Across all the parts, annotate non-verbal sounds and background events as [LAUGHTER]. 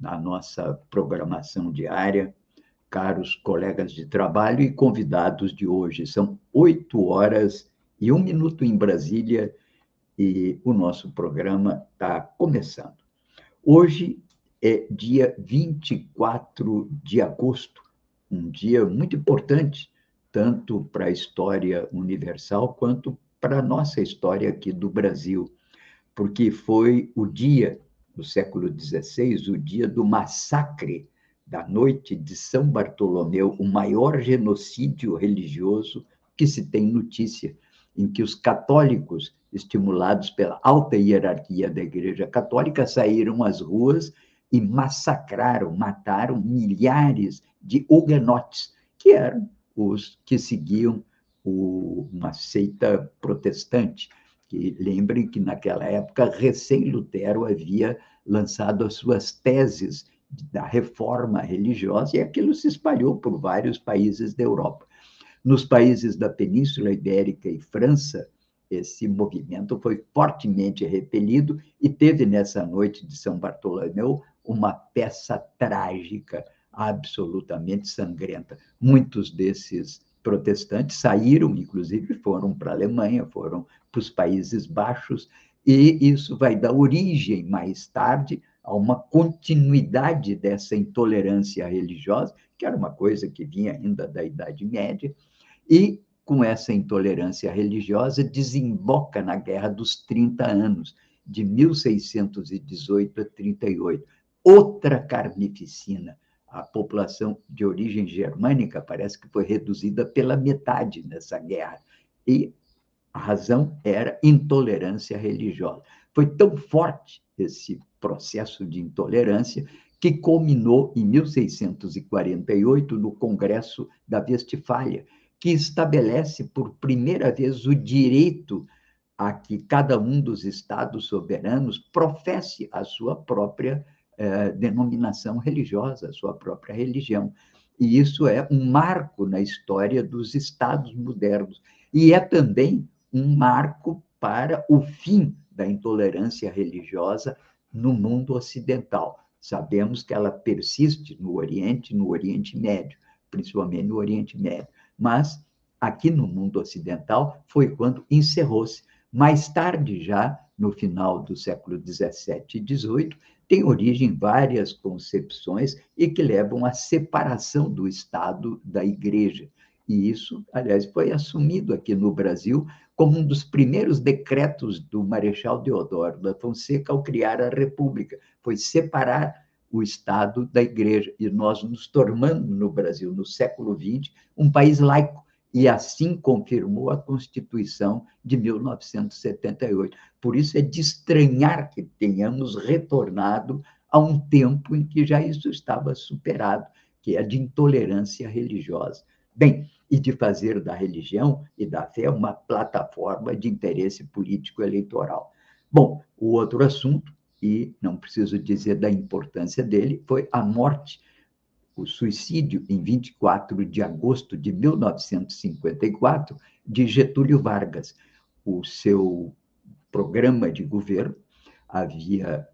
na nossa programação diária, caros colegas de trabalho e convidados de hoje. São oito horas e um minuto em Brasília e o nosso programa está começando. Hoje é dia 24 de agosto, um dia muito importante, tanto para a história universal quanto para a nossa história aqui do Brasil, porque foi o dia do século XVI, o dia do massacre da noite de São Bartolomeu, o maior genocídio religioso que se tem notícia, em que os católicos, estimulados pela alta hierarquia da Igreja Católica, saíram às ruas e massacraram, mataram milhares de huguenotes, que eram os que seguiam o, uma seita protestante que lembrem que naquela época recém Lutero havia lançado as suas teses da reforma religiosa e aquilo se espalhou por vários países da Europa. Nos países da Península Ibérica e França, esse movimento foi fortemente repelido e teve nessa noite de São Bartolomeu uma peça trágica, absolutamente sangrenta. Muitos desses protestantes saíram, inclusive foram para a Alemanha, foram para os Países Baixos, e isso vai dar origem, mais tarde, a uma continuidade dessa intolerância religiosa, que era uma coisa que vinha ainda da Idade Média, e com essa intolerância religiosa desemboca na Guerra dos 30 Anos, de 1618 a 38. Outra carnificina, a população de origem germânica parece que foi reduzida pela metade nessa guerra. E a razão era intolerância religiosa. Foi tão forte esse processo de intolerância que culminou em 1648 no Congresso da Westfália, que estabelece por primeira vez o direito a que cada um dos estados soberanos professe a sua própria eh, denominação religiosa, a sua própria religião. E isso é um marco na história dos estados modernos. E é também um marco para o fim da intolerância religiosa no mundo ocidental. Sabemos que ela persiste no Oriente, no Oriente Médio, principalmente no Oriente Médio. Mas aqui no mundo ocidental foi quando encerrou-se. Mais tarde, já no final do século XVII e XVIII, tem origem várias concepções e que levam à separação do Estado da Igreja. E isso, aliás, foi assumido aqui no Brasil como um dos primeiros decretos do Marechal Deodoro da Fonseca ao criar a República, foi separar o Estado da Igreja. E nós nos tornamos, no Brasil, no século XX, um país laico, e assim confirmou a Constituição de 1978. Por isso é de estranhar que tenhamos retornado a um tempo em que já isso estava superado, que é de intolerância religiosa. Bem, e de fazer da religião e da fé uma plataforma de interesse político eleitoral. Bom, o outro assunto, e não preciso dizer da importância dele, foi a morte o suicídio em 24 de agosto de 1954 de Getúlio Vargas. O seu programa de governo havia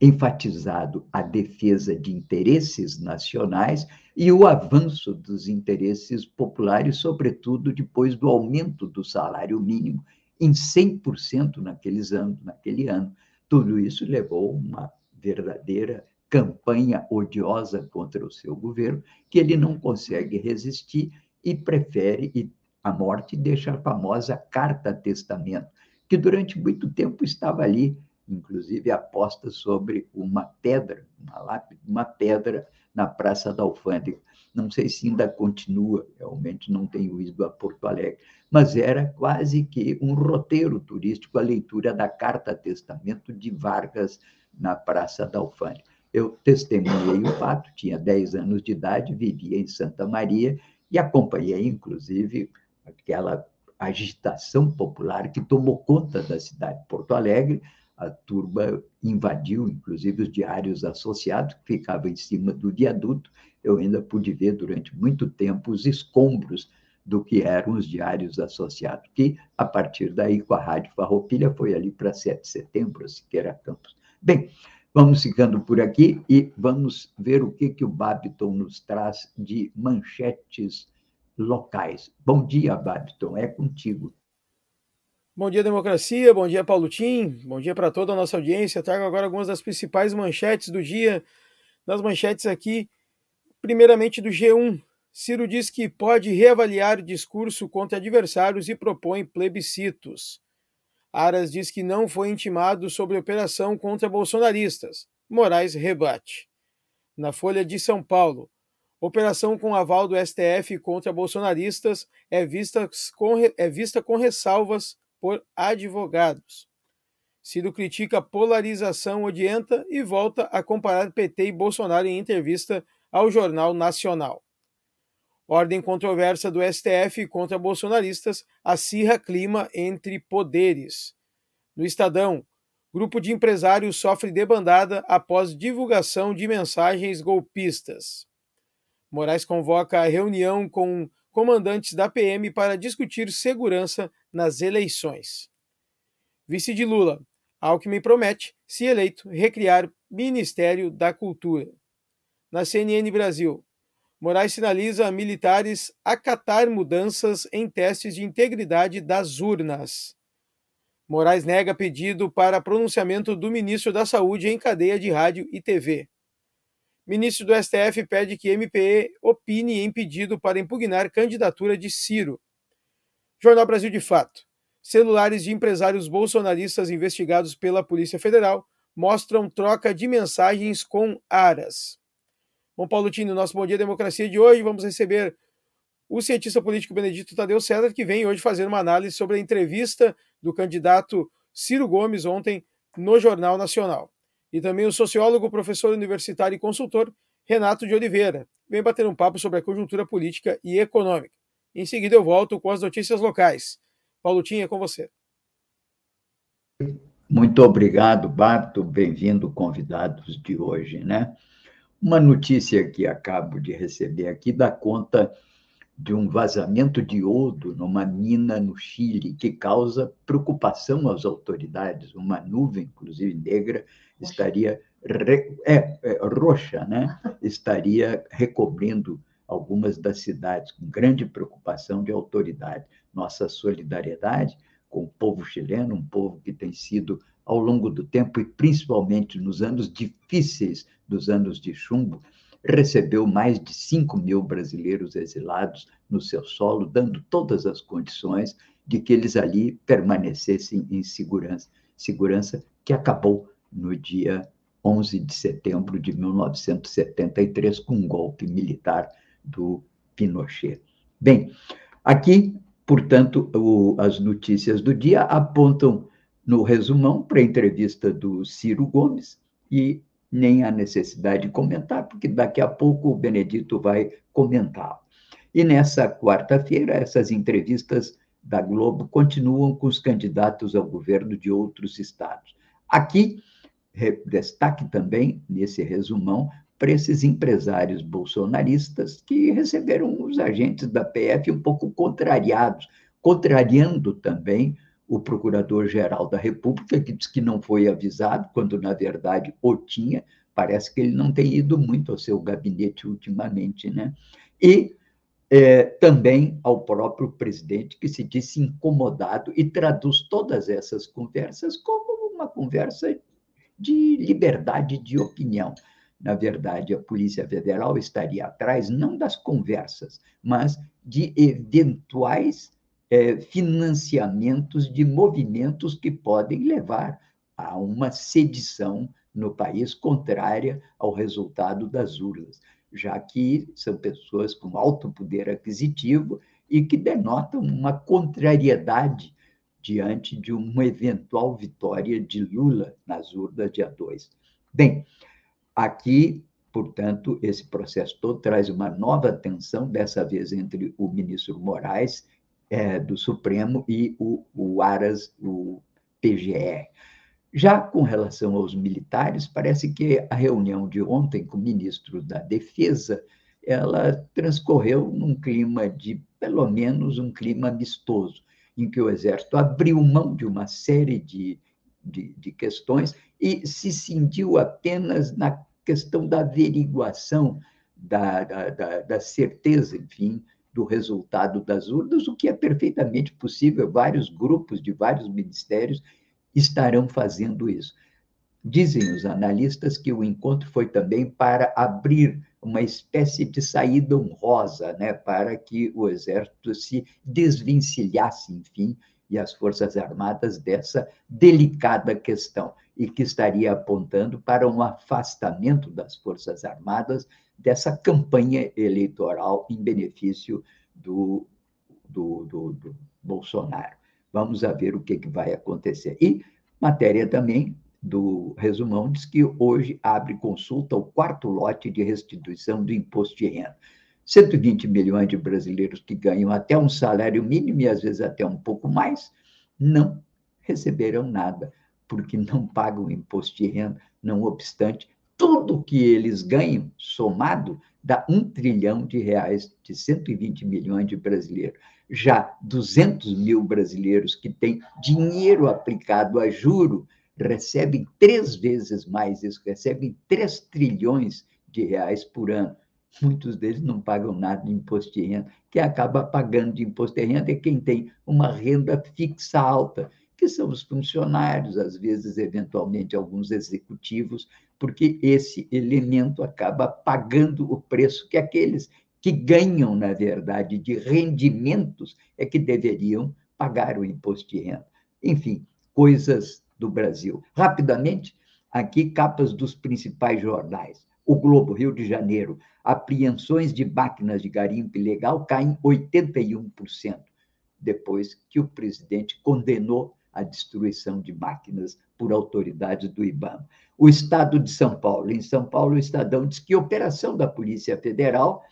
enfatizado a defesa de interesses nacionais e o avanço dos interesses populares, sobretudo depois do aumento do salário mínimo em 100% naqueles anos, naquele ano. Tudo isso levou uma verdadeira campanha odiosa contra o seu governo, que ele não consegue resistir e prefere a morte deixa a famosa carta testamento, que durante muito tempo estava ali, inclusive aposta sobre uma pedra, uma lápide, uma pedra na Praça da Alfândega. Não sei se ainda continua, realmente não tenho ido a Porto Alegre, mas era quase que um roteiro turístico a leitura da Carta Testamento de Vargas na Praça da Alfândega. Eu testemunhei o fato, tinha 10 anos de idade, vivia em Santa Maria e acompanhei, inclusive, aquela agitação popular que tomou conta da cidade de Porto Alegre. A turba invadiu, inclusive, os diários associados, que ficavam em cima do viaduto. Eu ainda pude ver durante muito tempo os escombros do que eram os diários associados, que, a partir daí, com a Rádio Farroupilha, foi ali para 7 de setembro, Siqueira Campos. Bem, vamos ficando por aqui e vamos ver o que, que o Babiton nos traz de manchetes locais. Bom dia, Babiton, é contigo. Bom dia, democracia. Bom dia, Paulo Tim. Bom dia para toda a nossa audiência. Trago agora algumas das principais manchetes do dia. Das manchetes aqui, primeiramente do G1. Ciro diz que pode reavaliar o discurso contra adversários e propõe plebiscitos. Aras diz que não foi intimado sobre operação contra bolsonaristas. Moraes rebate. Na Folha de São Paulo, operação com aval do STF contra bolsonaristas é vista com, é vista com ressalvas por advogados. Ciro critica polarização odienta e volta a comparar PT e Bolsonaro em entrevista ao Jornal Nacional. Ordem controversa do STF contra bolsonaristas acirra clima entre poderes. No Estadão, grupo de empresários sofre debandada após divulgação de mensagens golpistas. Moraes convoca a reunião com comandantes da PM para discutir segurança nas eleições. Vice de Lula, Alckmin promete, se eleito, recriar Ministério da Cultura. Na CNN Brasil, Moraes sinaliza militares acatar mudanças em testes de integridade das urnas. Moraes nega pedido para pronunciamento do ministro da Saúde em cadeia de rádio e TV. Ministro do STF pede que MPE opine em pedido para impugnar candidatura de Ciro. Jornal Brasil de Fato. Celulares de empresários bolsonaristas investigados pela Polícia Federal mostram troca de mensagens com Aras. Bom, Paulo Tino, nosso Bom Dia Democracia de hoje, vamos receber o cientista político Benedito Tadeu César, que vem hoje fazer uma análise sobre a entrevista do candidato Ciro Gomes ontem no Jornal Nacional. E também o sociólogo, professor universitário e consultor Renato de Oliveira. Vem bater um papo sobre a conjuntura política e econômica. Em seguida eu volto com as notícias locais. Paulo Tinha, é com você. Muito obrigado, Bato. Bem-vindo, convidados de hoje, né? Uma notícia que acabo de receber aqui dá conta de um vazamento de iodo numa mina no Chile que causa preocupação às autoridades. Uma nuvem, inclusive negra, estaria re... é, é, roxa, né? [LAUGHS] Estaria recobrindo algumas das cidades com grande preocupação de autoridade. Nossa solidariedade com o povo chileno, um povo que tem sido ao longo do tempo e principalmente nos anos difíceis dos anos de chumbo, recebeu mais de 5 mil brasileiros exilados no seu solo, dando todas as condições de que eles ali permanecessem em segurança, segurança que acabou no dia 11 de setembro de 1973 com um golpe militar do Pinochet. Bem, aqui, portanto, o, as notícias do dia apontam no resumão para a entrevista do Ciro Gomes e nem a necessidade de comentar, porque daqui a pouco o Benedito vai comentar. E nessa quarta-feira, essas entrevistas da Globo continuam com os candidatos ao governo de outros estados. Aqui, destaque também, nesse resumão, para esses empresários bolsonaristas que receberam os agentes da PF um pouco contrariados, contrariando também o Procurador-Geral da República, que diz que não foi avisado, quando na verdade o tinha, parece que ele não tem ido muito ao seu gabinete ultimamente, né? E é, também ao próprio presidente, que se disse incomodado e traduz todas essas conversas como uma conversa de liberdade de opinião. Na verdade, a Polícia Federal estaria atrás não das conversas, mas de eventuais é, financiamentos de movimentos que podem levar a uma sedição no país contrária ao resultado das urnas, já que são pessoas com alto poder aquisitivo e que denotam uma contrariedade diante de uma eventual vitória de Lula nas urnas dia 2. Bem, Aqui, portanto, esse processo todo traz uma nova tensão, dessa vez entre o ministro Moraes, é, do Supremo, e o, o Aras, o PGR. Já com relação aos militares, parece que a reunião de ontem com o ministro da Defesa ela transcorreu num clima de, pelo menos, um clima amistoso, em que o Exército abriu mão de uma série de, de, de questões e se cindiu apenas na questão da averiguação, da, da, da, da certeza, enfim, do resultado das urnas, o que é perfeitamente possível. Vários grupos de vários ministérios estarão fazendo isso. Dizem os analistas que o encontro foi também para abrir uma espécie de saída honrosa, né, para que o exército se desvencilhasse, enfim, e as Forças Armadas dessa delicada questão, e que estaria apontando para um afastamento das Forças Armadas dessa campanha eleitoral em benefício do, do, do, do Bolsonaro. Vamos ver o que, que vai acontecer. E matéria também do resumão diz que hoje abre consulta o quarto lote de restituição do imposto de renda. 120 milhões de brasileiros que ganham até um salário mínimo e às vezes até um pouco mais, não receberão nada, porque não pagam imposto de renda, não obstante, tudo que eles ganham, somado, dá um trilhão de reais de 120 milhões de brasileiros. Já 200 mil brasileiros que têm dinheiro aplicado a juro recebem três vezes mais isso, recebem 3 trilhões de reais por ano. Muitos deles não pagam nada de imposto de renda. Quem acaba pagando de imposto de renda é quem tem uma renda fixa alta, que são os funcionários, às vezes, eventualmente, alguns executivos, porque esse elemento acaba pagando o preço que aqueles que ganham, na verdade, de rendimentos é que deveriam pagar o imposto de renda. Enfim, coisas do Brasil. Rapidamente, aqui capas dos principais jornais. O Globo, Rio de Janeiro, apreensões de máquinas de garimpo ilegal caem 81%, depois que o presidente condenou a destruição de máquinas por autoridades do IBAMA. O Estado de São Paulo. Em São Paulo, o Estadão diz que operação da Polícia Federal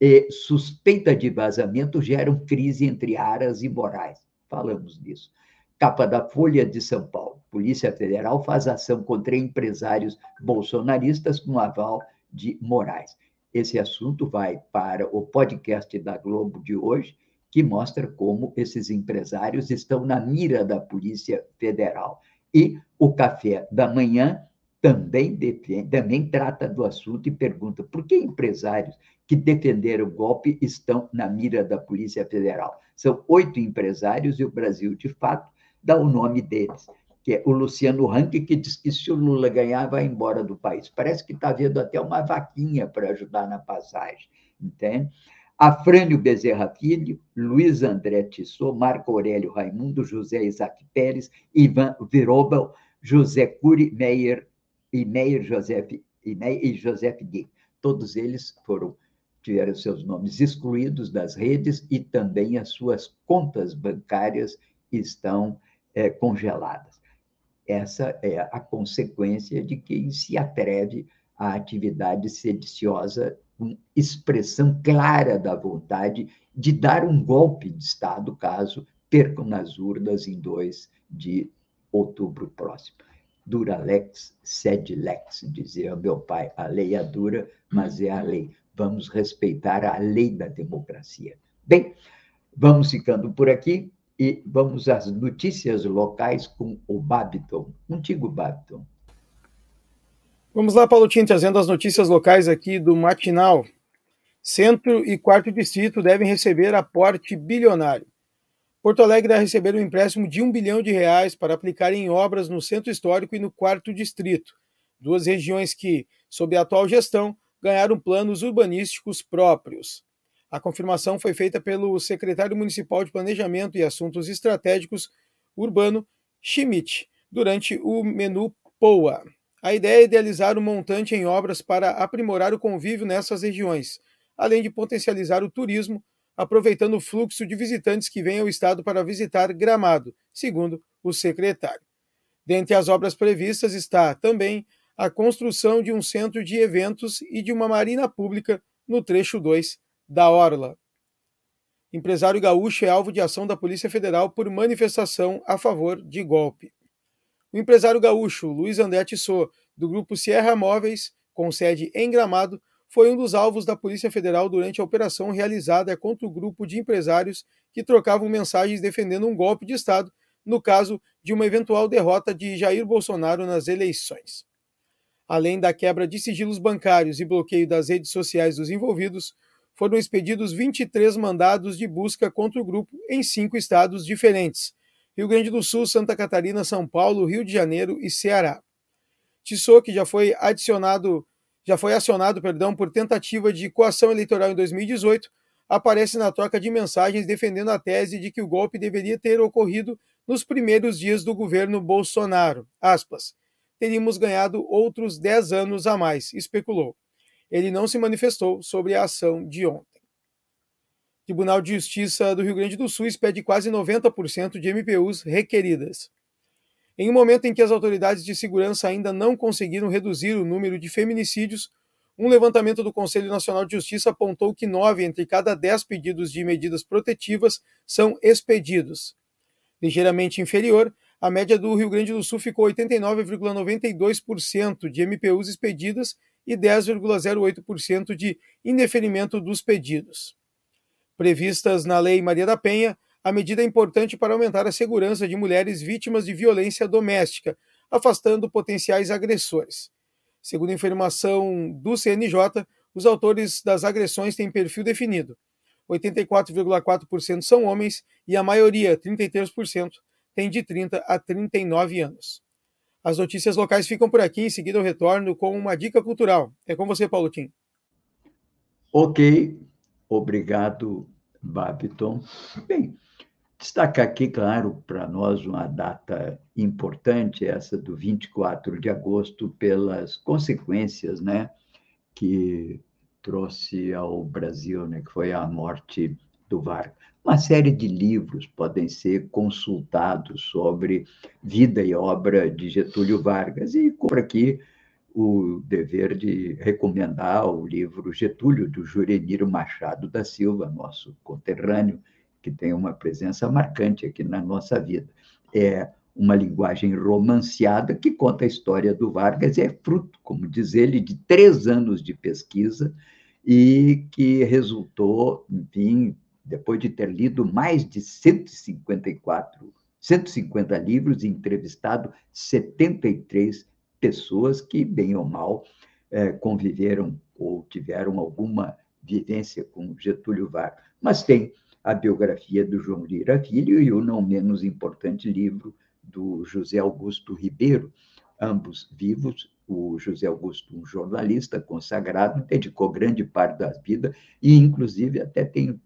e suspeita de vazamento geram crise entre Aras e Moraes. Falamos disso. Capa da Folha de São Paulo. Polícia Federal faz ação contra empresários bolsonaristas com aval de Moraes. Esse assunto vai para o podcast da Globo de hoje, que mostra como esses empresários estão na mira da Polícia Federal. E o Café da Manhã também, defende, também trata do assunto e pergunta por que empresários que defenderam o golpe estão na mira da Polícia Federal. São oito empresários e o Brasil, de fato, dá o nome deles, que é o Luciano Rank, que diz que se o Lula ganhar, vai embora do país. Parece que está havendo até uma vaquinha para ajudar na passagem, entende? Afrânio Bezerra Filho, Luiz André Tissot, Marco Aurélio Raimundo, José Isaac Pérez, Ivan Virobel, José Cury Meyer e Meyer Joseph, e, Meyer, e Joseph Gui. Todos eles foram tiveram seus nomes excluídos das redes e também as suas contas bancárias estão é, congeladas. Essa é a consequência de quem se atreve à atividade sediciosa expressão clara da vontade de dar um golpe de Estado, caso percam nas urnas em 2 de outubro próximo. Dura lex, sed lex, dizia meu pai. A lei é dura, mas é a lei. Vamos respeitar a lei da democracia. Bem, vamos ficando por aqui. E vamos às notícias locais com o Babiton. Contigo, Babiton. Vamos lá, Paulo Tim, trazendo as notícias locais aqui do Matinal. Centro e quarto distrito devem receber aporte bilionário. Porto Alegre vai receber um empréstimo de um bilhão de reais para aplicar em obras no centro histórico e no quarto distrito, duas regiões que, sob a atual gestão, ganharam planos urbanísticos próprios. A confirmação foi feita pelo secretário municipal de Planejamento e Assuntos Estratégicos Urbano, Schmidt, durante o menu POA. A ideia é idealizar um montante em obras para aprimorar o convívio nessas regiões, além de potencializar o turismo, aproveitando o fluxo de visitantes que vêm ao estado para visitar Gramado, segundo o secretário. Dentre as obras previstas está também a construção de um centro de eventos e de uma marina pública no trecho 2 da Orla. Empresário gaúcho é alvo de ação da Polícia Federal por manifestação a favor de golpe. O empresário gaúcho Luiz André Tissot, do grupo Sierra Móveis, com sede em Gramado, foi um dos alvos da Polícia Federal durante a operação realizada contra o grupo de empresários que trocavam mensagens defendendo um golpe de Estado no caso de uma eventual derrota de Jair Bolsonaro nas eleições. Além da quebra de sigilos bancários e bloqueio das redes sociais dos envolvidos, foram expedidos 23 mandados de busca contra o grupo em cinco estados diferentes: Rio Grande do Sul, Santa Catarina, São Paulo, Rio de Janeiro e Ceará. Tissot, que já foi adicionado, já foi acionado, perdão, por tentativa de coação eleitoral em 2018, aparece na troca de mensagens defendendo a tese de que o golpe deveria ter ocorrido nos primeiros dias do governo Bolsonaro. Aspas. Teríamos ganhado outros 10 anos a mais, especulou. Ele não se manifestou sobre a ação de ontem. Tribunal de Justiça do Rio Grande do Sul expede quase 90% de MPUs requeridas. Em um momento em que as autoridades de segurança ainda não conseguiram reduzir o número de feminicídios, um levantamento do Conselho Nacional de Justiça apontou que nove entre cada dez pedidos de medidas protetivas são expedidos ligeiramente inferior, a média do Rio Grande do Sul ficou 89,92% de MPUs expedidas e 10,08% de indeferimento dos pedidos. Previstas na Lei Maria da Penha, a medida é importante para aumentar a segurança de mulheres vítimas de violência doméstica, afastando potenciais agressores. Segundo informação do CNJ, os autores das agressões têm perfil definido. 84,4% são homens e a maioria, 33%, tem de 30 a 39 anos. As notícias locais ficam por aqui, em seguida eu retorno com uma dica cultural. É com você, Paulo Tim. Ok, obrigado, Babiton. Bem, destacar aqui, claro, para nós uma data importante, essa do 24 de agosto, pelas consequências né, que trouxe ao Brasil, né, que foi a morte do Vargas. Uma série de livros podem ser consultados sobre vida e obra de Getúlio Vargas, e compro aqui o dever de recomendar o livro Getúlio, do Jureniro Machado da Silva, nosso conterrâneo, que tem uma presença marcante aqui na nossa vida. É uma linguagem romanceada que conta a história do Vargas e é fruto, como diz ele, de três anos de pesquisa e que resultou, enfim, depois de ter lido mais de 154, 150 livros e entrevistado 73 pessoas que, bem ou mal, é, conviveram ou tiveram alguma vivência com Getúlio Vargas. Mas tem a biografia do João Lira Filho e o não menos importante livro do José Augusto Ribeiro, ambos vivos. O José Augusto, um jornalista consagrado, dedicou grande parte da vida e, inclusive, até tenho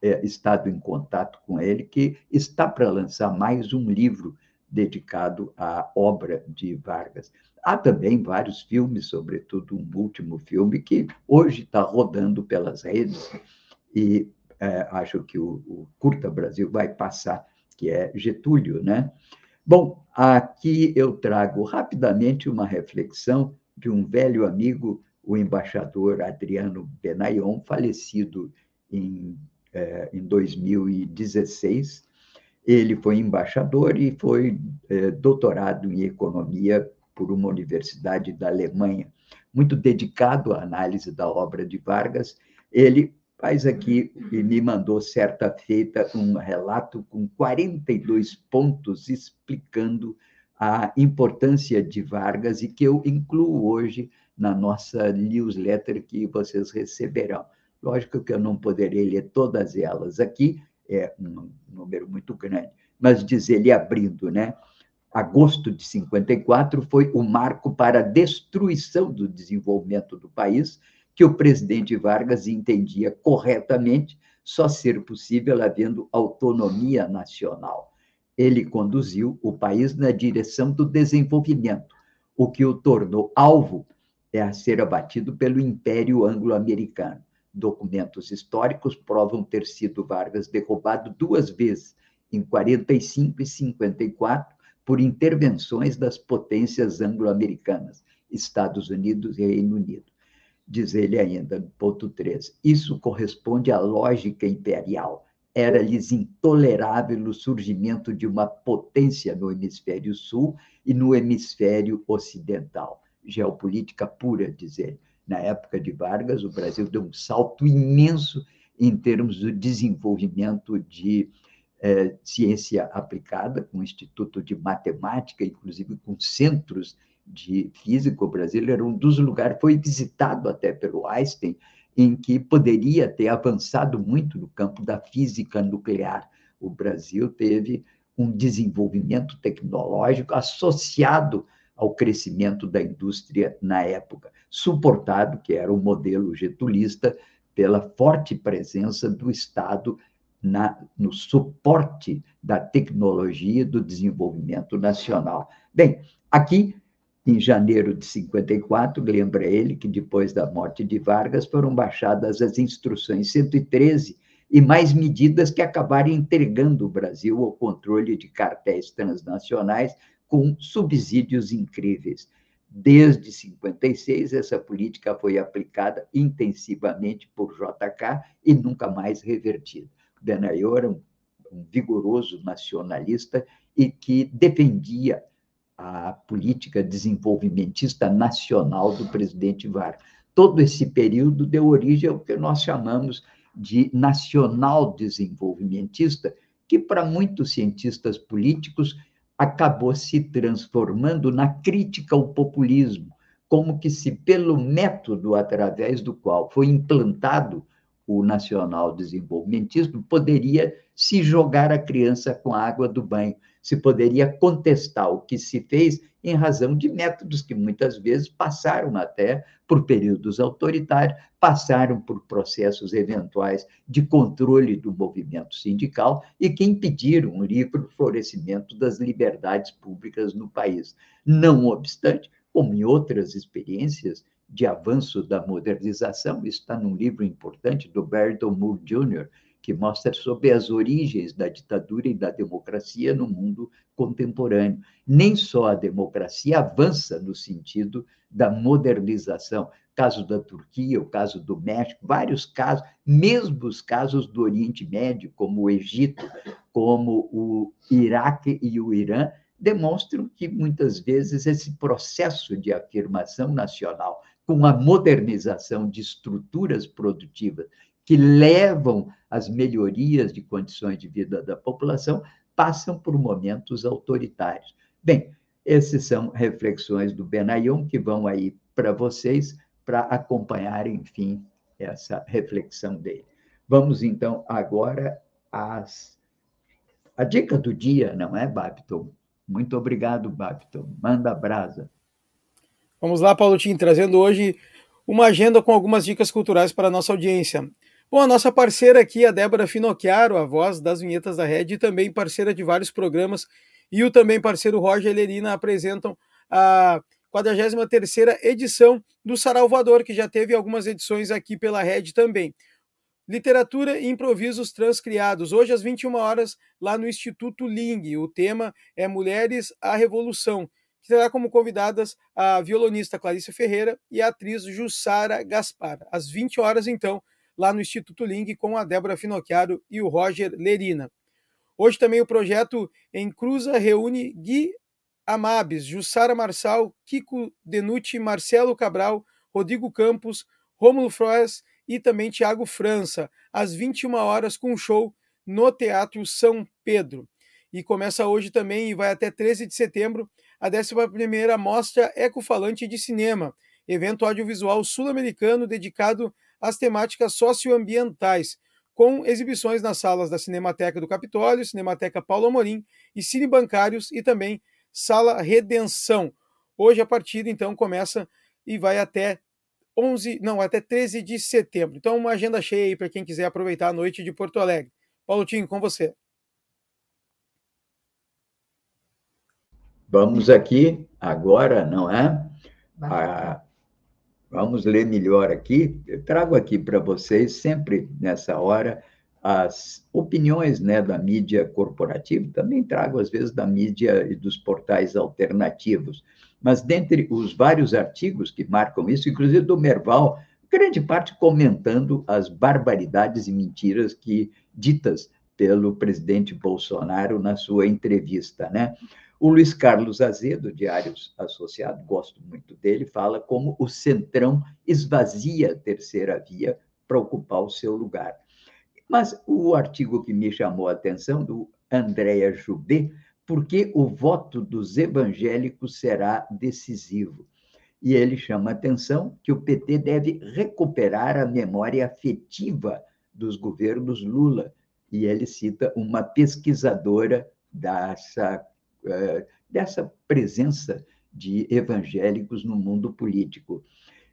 é, estado em contato com ele, que está para lançar mais um livro dedicado à obra de Vargas. Há também vários filmes, sobretudo um último filme que hoje está rodando pelas redes e é, acho que o, o Curta Brasil vai passar, que é Getúlio, né? Bom, aqui eu trago rapidamente uma reflexão de um velho amigo, o embaixador Adriano Benayon, falecido em, eh, em 2016. Ele foi embaixador e foi eh, doutorado em economia por uma universidade da Alemanha. Muito dedicado à análise da obra de Vargas, ele faz aqui e me mandou certa feita um relato com 42 pontos explicando a importância de Vargas e que eu incluo hoje na nossa newsletter que vocês receberão. Lógico que eu não poderei ler todas elas aqui, é um número muito grande, mas diz ele abrindo, né? Agosto de 54 foi o marco para a destruição do desenvolvimento do país que o presidente Vargas entendia corretamente só ser possível havendo autonomia nacional. Ele conduziu o país na direção do desenvolvimento, o que o tornou alvo é a ser abatido pelo Império Anglo-Americano. Documentos históricos provam ter sido Vargas derrubado duas vezes, em 45 e 54, por intervenções das potências anglo-americanas, Estados Unidos e Reino Unido. Diz ele ainda, ponto 3, isso corresponde à lógica imperial. Era-lhes intolerável o surgimento de uma potência no hemisfério sul e no hemisfério ocidental. Geopolítica pura, diz ele. Na época de Vargas, o Brasil deu um salto imenso em termos do desenvolvimento de é, ciência aplicada, com o Instituto de Matemática, inclusive com centros de física. O Brasil era um dos lugares, foi visitado até pelo Einstein, em que poderia ter avançado muito no campo da física nuclear. O Brasil teve um desenvolvimento tecnológico associado ao crescimento da indústria na época, suportado, que era o modelo getulista, pela forte presença do Estado na, no suporte da tecnologia do desenvolvimento nacional. Bem, aqui, em janeiro de 54, lembra ele que depois da morte de Vargas foram baixadas as instruções 113 e mais medidas que acabaram entregando o Brasil ao controle de cartéis transnacionais com subsídios incríveis. Desde 56, essa política foi aplicada intensivamente por JK e nunca mais revertida. Benayor era um, um vigoroso nacionalista e que defendia a política desenvolvimentista nacional do presidente Vargas. Todo esse período deu origem ao que nós chamamos de nacional desenvolvimentista, que para muitos cientistas políticos acabou se transformando na crítica ao populismo, como que se pelo método através do qual foi implantado o nacional desenvolvimentismo poderia se jogar a criança com a água do banho, se poderia contestar o que se fez em razão de métodos que muitas vezes passaram até por períodos autoritários, passaram por processos eventuais de controle do movimento sindical e que impediram o livre florescimento das liberdades públicas no país. Não obstante, como em outras experiências de avanço da modernização, está num livro importante do Berton Moore Jr., que mostra sobre as origens da ditadura e da democracia no mundo contemporâneo. Nem só a democracia avança no sentido da modernização. Caso da Turquia, o caso do México, vários casos, mesmo os casos do Oriente Médio, como o Egito, como o Iraque e o Irã, demonstram que muitas vezes esse processo de afirmação nacional com a modernização de estruturas produtivas que levam às melhorias de condições de vida da população, passam por momentos autoritários. Bem, essas são reflexões do Benayon que vão aí para vocês para acompanhar, enfim, essa reflexão dele. Vamos então agora às a dica do dia, não é, Babton? Muito obrigado, Babton. Manda brasa. Vamos lá, Paulo Tim, trazendo hoje uma agenda com algumas dicas culturais para a nossa audiência. Bom, a nossa parceira aqui, a Débora Finocchiaro, a voz das vinhetas da Rede, e também parceira de vários programas, e o também parceiro Roger Lerina apresentam a 43ª edição do Saralvador, que já teve algumas edições aqui pela Rede também. Literatura e improvisos transcriados. Hoje às 21 horas lá no Instituto Ling. O tema é Mulheres à Revolução. Que terá como convidadas a violonista Clarice Ferreira e a atriz Jussara Gaspar. Às 20 horas então, lá no Instituto Ling com a Débora Finocchiaro e o Roger Lerina. Hoje também o projeto Em Cruza reúne Gui Amabes, Jussara Marçal, Kiko Denucci, Marcelo Cabral, Rodrigo Campos, Rômulo Froes e também Tiago França, às 21 horas com um show no Teatro São Pedro. E começa hoje também e vai até 13 de setembro a 11ª Mostra Ecofalante de Cinema, evento audiovisual sul-americano dedicado as temáticas socioambientais, com exibições nas salas da Cinemateca do Capitólio, Cinemateca Paulo Amorim e Cine Bancários e também Sala Redenção. Hoje a partida então começa e vai até 11, não, até 13 de setembro. Então uma agenda cheia aí para quem quiser aproveitar a noite de Porto Alegre. Paulo Tinho, com você. Vamos aqui agora, não é? A, Vamos ler melhor aqui. Eu trago aqui para vocês, sempre nessa hora, as opiniões né, da mídia corporativa, também trago, às vezes, da mídia e dos portais alternativos. Mas dentre os vários artigos que marcam isso, inclusive do Merval, grande parte comentando as barbaridades e mentiras que ditas pelo presidente Bolsonaro na sua entrevista, né? O Luiz Carlos Azedo, Diários Associado, gosto muito dele, fala como o Centrão esvazia a terceira via para ocupar o seu lugar. Mas o artigo que me chamou a atenção, do Andréa Jubê, porque o voto dos evangélicos será decisivo. E ele chama a atenção que o PT deve recuperar a memória afetiva dos governos Lula. E ele cita uma pesquisadora dessa dessa presença de evangélicos no mundo político.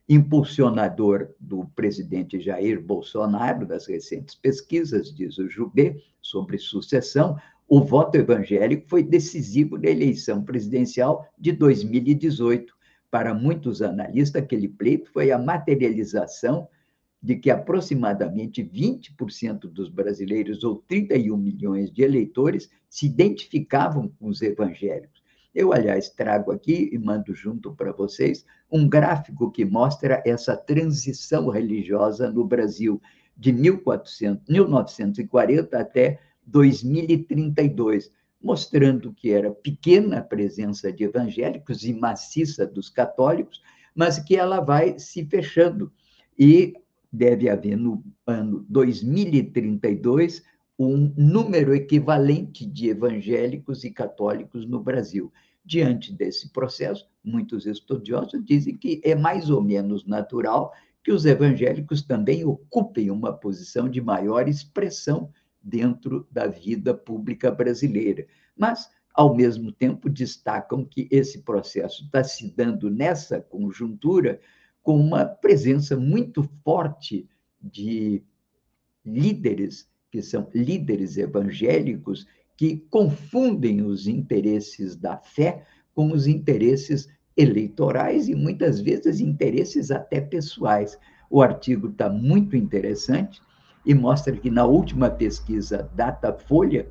Impulsionador do presidente Jair Bolsonaro, das recentes pesquisas, diz o Jubê, sobre sucessão, o voto evangélico foi decisivo na eleição presidencial de 2018. Para muitos analistas, aquele pleito foi a materialização de que aproximadamente 20% dos brasileiros, ou 31 milhões de eleitores, se identificavam com os evangélicos. Eu, aliás, trago aqui e mando junto para vocês um gráfico que mostra essa transição religiosa no Brasil, de 1400, 1940 até 2032, mostrando que era pequena a presença de evangélicos e maciça dos católicos, mas que ela vai se fechando. E deve haver no ano 2032 um número equivalente de evangélicos e católicos no Brasil. Diante desse processo, muitos estudiosos dizem que é mais ou menos natural que os evangélicos também ocupem uma posição de maior expressão dentro da vida pública brasileira. Mas, ao mesmo tempo, destacam que esse processo está se dando nessa conjuntura com uma presença muito forte de líderes, que são líderes evangélicos, que confundem os interesses da fé com os interesses eleitorais e muitas vezes interesses até pessoais. O artigo está muito interessante e mostra que na última pesquisa Datafolha,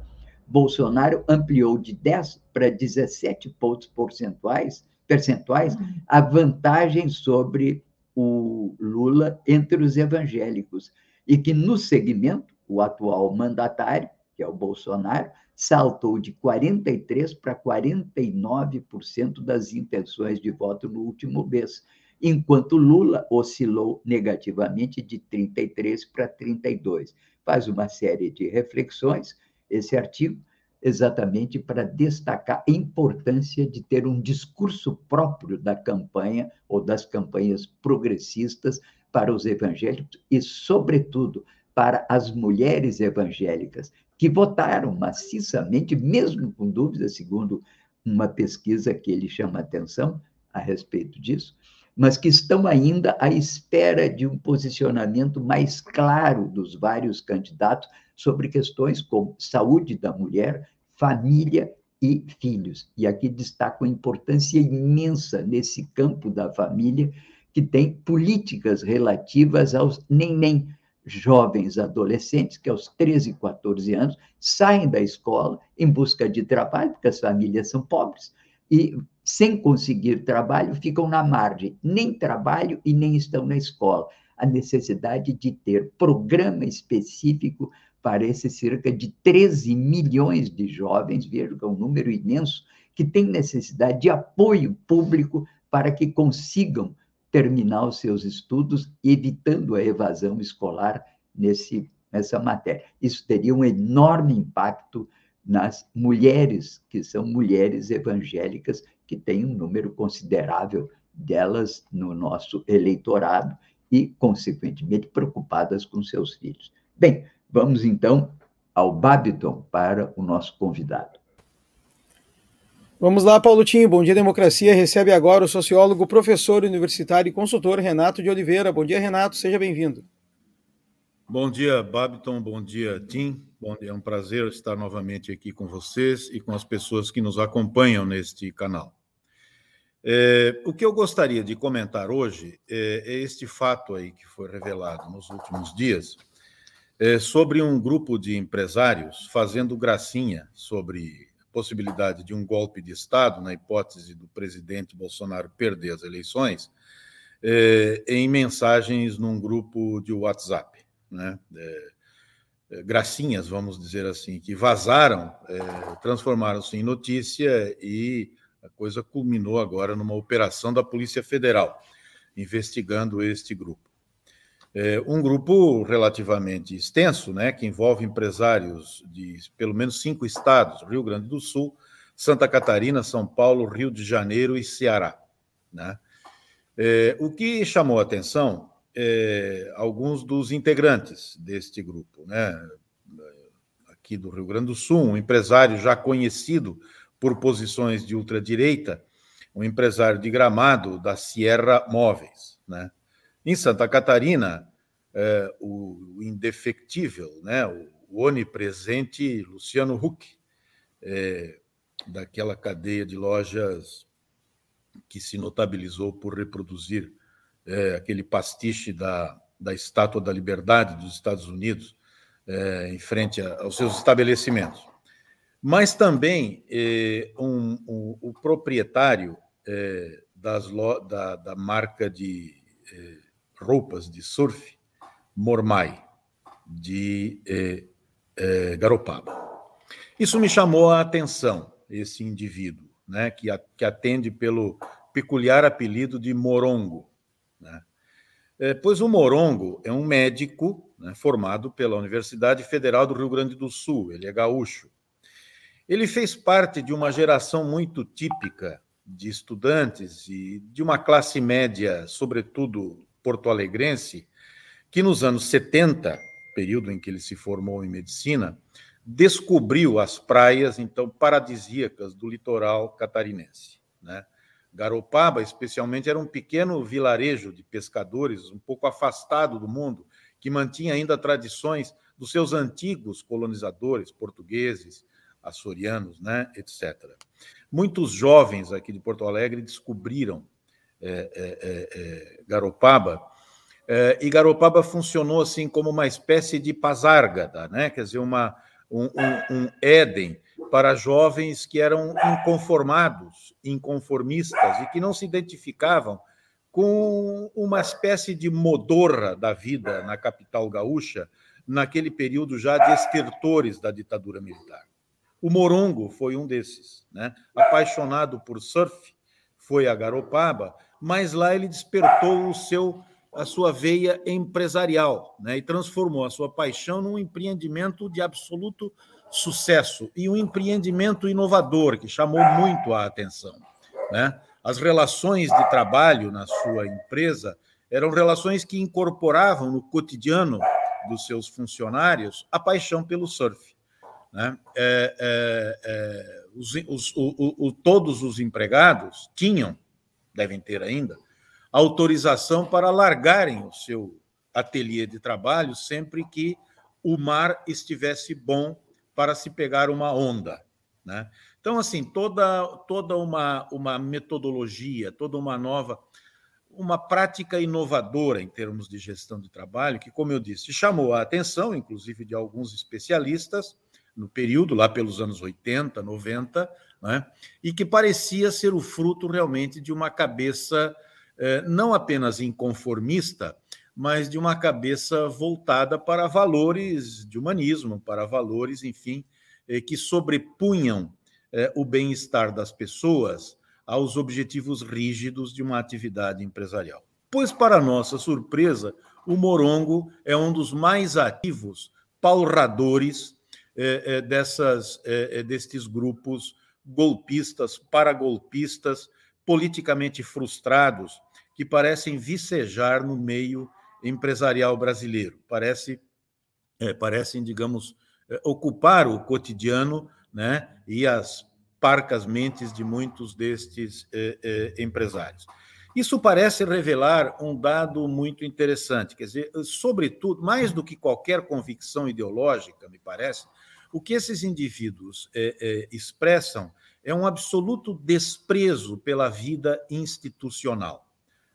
Bolsonaro ampliou de 10 para 17 pontos percentuais percentuais uhum. a vantagem sobre o Lula entre os evangélicos. E que no segmento, o atual mandatário, que é o Bolsonaro, saltou de 43% para 49% das intenções de voto no último mês, enquanto Lula oscilou negativamente de 33% para 32%. Faz uma série de reflexões, esse artigo, exatamente para destacar a importância de ter um discurso próprio da campanha ou das campanhas progressistas para os evangélicos e, sobretudo, para as mulheres evangélicas, que votaram maciçamente, mesmo com dúvidas, segundo uma pesquisa que ele chama atenção a respeito disso, mas que estão ainda à espera de um posicionamento mais claro dos vários candidatos sobre questões como saúde da mulher, família e filhos. E aqui destaco a importância imensa nesse campo da família, que tem políticas relativas aos nem-nem, jovens adolescentes que aos 13, 14 anos saem da escola em busca de trabalho, porque as famílias são pobres, e sem conseguir trabalho ficam na margem, nem trabalho e nem estão na escola. A necessidade de ter programa específico para esses cerca de 13 milhões de jovens, vejo que é um número imenso, que tem necessidade de apoio público para que consigam terminar os seus estudos, evitando a evasão escolar nesse, nessa matéria. Isso teria um enorme impacto nas mulheres, que são mulheres evangélicas, que têm um número considerável delas no nosso eleitorado e, consequentemente, preocupadas com seus filhos. Bem, Vamos então ao Babiton para o nosso convidado. Vamos lá, Paulotinho. Bom dia, democracia. Recebe agora o sociólogo, professor universitário e consultor Renato de Oliveira. Bom dia, Renato. Seja bem-vindo. Bom dia, Babiton. Bom dia, Tim. Bom dia. É um prazer estar novamente aqui com vocês e com as pessoas que nos acompanham neste canal. É, o que eu gostaria de comentar hoje é, é este fato aí que foi revelado nos últimos dias é, sobre um grupo de empresários fazendo gracinha sobre possibilidade de um golpe de Estado, na hipótese do presidente Bolsonaro perder as eleições, é, em mensagens num grupo de WhatsApp, né? É, é gracinhas, vamos dizer assim, que vazaram, é, transformaram-se em notícia e a coisa culminou agora numa operação da Polícia Federal investigando este grupo. É um grupo relativamente extenso, né, que envolve empresários de pelo menos cinco estados: Rio Grande do Sul, Santa Catarina, São Paulo, Rio de Janeiro e Ceará. Né? É, o que chamou a atenção é alguns dos integrantes deste grupo, né? Aqui do Rio Grande do Sul, um empresário já conhecido por posições de ultradireita, um empresário de gramado da Sierra Móveis. Né? Em Santa Catarina, é, o indefectível, né, o, onipresente Luciano Huck, é, daquela cadeia de lojas que se notabilizou por reproduzir é, aquele pastiche da, da Estátua da Liberdade dos Estados Unidos é, em frente a, aos seus estabelecimentos. Mas também um, um, o proprietário eh, das da, da, marca de roupas de surf, Mormai, de eh, eh, Garopaba. Isso me chamou a atenção, esse indivíduo, né, que, a, que atende pelo peculiar apelido de Morongo. Né? Eh, pois o Morongo é um médico né, formado pela Universidade Federal do Rio Grande do Sul, ele é gaúcho ele fez parte de uma geração muito típica de estudantes e de uma classe média, sobretudo porto-alegrense, que nos anos 70, período em que ele se formou em medicina, descobriu as praias então paradisíacas do litoral catarinense, né? Garopaba, especialmente, era um pequeno vilarejo de pescadores, um pouco afastado do mundo, que mantinha ainda tradições dos seus antigos colonizadores portugueses, açorianos, né, etc. Muitos jovens aqui de Porto Alegre descobriram Garopaba, é, e Garopaba funcionou assim como uma espécie de pazárgada, né, quer dizer, uma, um, um, um Éden para jovens que eram inconformados, inconformistas e que não se identificavam com uma espécie de modorra da vida na capital gaúcha, naquele período já de estertores da ditadura militar. O Morongo foi um desses, né? Apaixonado por surf, foi a Garopaba, mas lá ele despertou o seu a sua veia empresarial, né? E transformou a sua paixão num empreendimento de absoluto sucesso e um empreendimento inovador que chamou muito a atenção, né? As relações de trabalho na sua empresa eram relações que incorporavam no cotidiano dos seus funcionários a paixão pelo surf. Né? É, é, é, os, os, o, o, todos os empregados tinham, devem ter ainda, autorização para largarem o seu ateliê de trabalho sempre que o mar estivesse bom para se pegar uma onda. Né? Então, assim, toda, toda uma, uma metodologia, toda uma nova, uma prática inovadora em termos de gestão de trabalho, que, como eu disse, chamou a atenção, inclusive, de alguns especialistas, no período, lá pelos anos 80, 90, né? e que parecia ser o fruto realmente de uma cabeça eh, não apenas inconformista, mas de uma cabeça voltada para valores de humanismo, para valores, enfim, eh, que sobrepunham eh, o bem-estar das pessoas aos objetivos rígidos de uma atividade empresarial. Pois, para nossa surpresa, o Morongo é um dos mais ativos palradores dessas, destes grupos golpistas, paragolpistas, politicamente frustrados, que parecem vicejar no meio empresarial brasileiro. Parece, parecem, digamos, ocupar o cotidiano né, e as parcas mentes de muitos destes empresários. Isso parece revelar um dado muito interessante, quer dizer, sobretudo, mais do que qualquer convicção ideológica, me parece, o que esses indivíduos é, é, expressam é um absoluto desprezo pela vida institucional.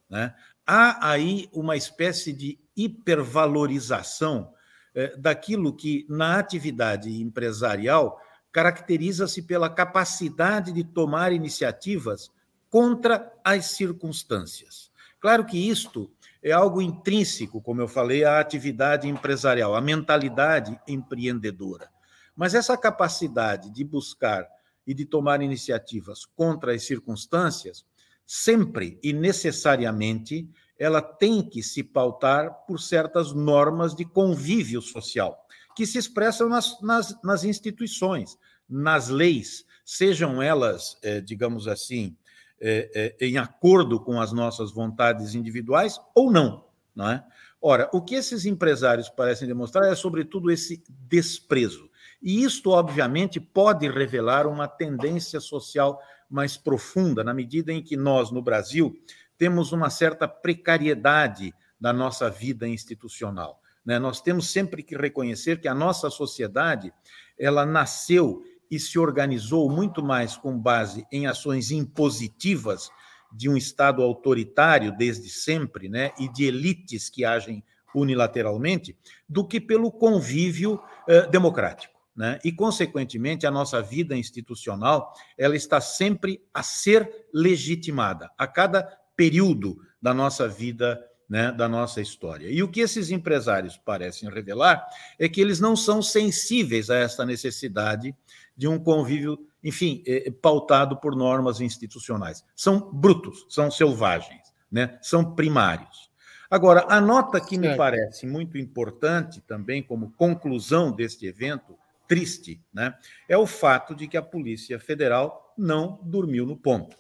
Né? Há aí uma espécie de hipervalorização é, daquilo que, na atividade empresarial, caracteriza-se pela capacidade de tomar iniciativas contra as circunstâncias. Claro que isto é algo intrínseco, como eu falei, à atividade empresarial, à mentalidade empreendedora. Mas essa capacidade de buscar e de tomar iniciativas contra as circunstâncias, sempre e necessariamente, ela tem que se pautar por certas normas de convívio social, que se expressam nas, nas, nas instituições, nas leis, sejam elas, eh, digamos assim, é, é, em acordo com as nossas vontades individuais ou não, não é? Ora, o que esses empresários parecem demonstrar é, sobretudo, esse desprezo. E isto, obviamente, pode revelar uma tendência social mais profunda, na medida em que nós, no Brasil, temos uma certa precariedade da nossa vida institucional. Né? Nós temos sempre que reconhecer que a nossa sociedade ela nasceu e se organizou muito mais com base em ações impositivas de um Estado autoritário desde sempre, né, e de elites que agem unilateralmente, do que pelo convívio eh, democrático. Né? E, consequentemente, a nossa vida institucional ela está sempre a ser legitimada, a cada período da nossa vida né, da nossa história. E o que esses empresários parecem revelar é que eles não são sensíveis a essa necessidade de um convívio, enfim, é, é, pautado por normas institucionais. São brutos, são selvagens, né? são primários. Agora, a nota que me parece muito importante também, como conclusão deste evento triste, né, é o fato de que a Polícia Federal não dormiu no ponto.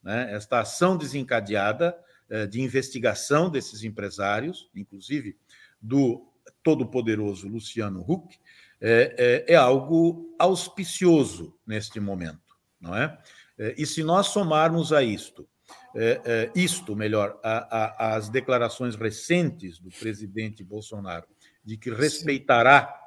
Né? Esta ação desencadeada eh, de investigação desses empresários, inclusive do todo-poderoso Luciano Huck, é, é, é algo auspicioso neste momento, não é? é e se nós somarmos a isto, é, é, isto, melhor, a, a, as declarações recentes do presidente Bolsonaro de que respeitará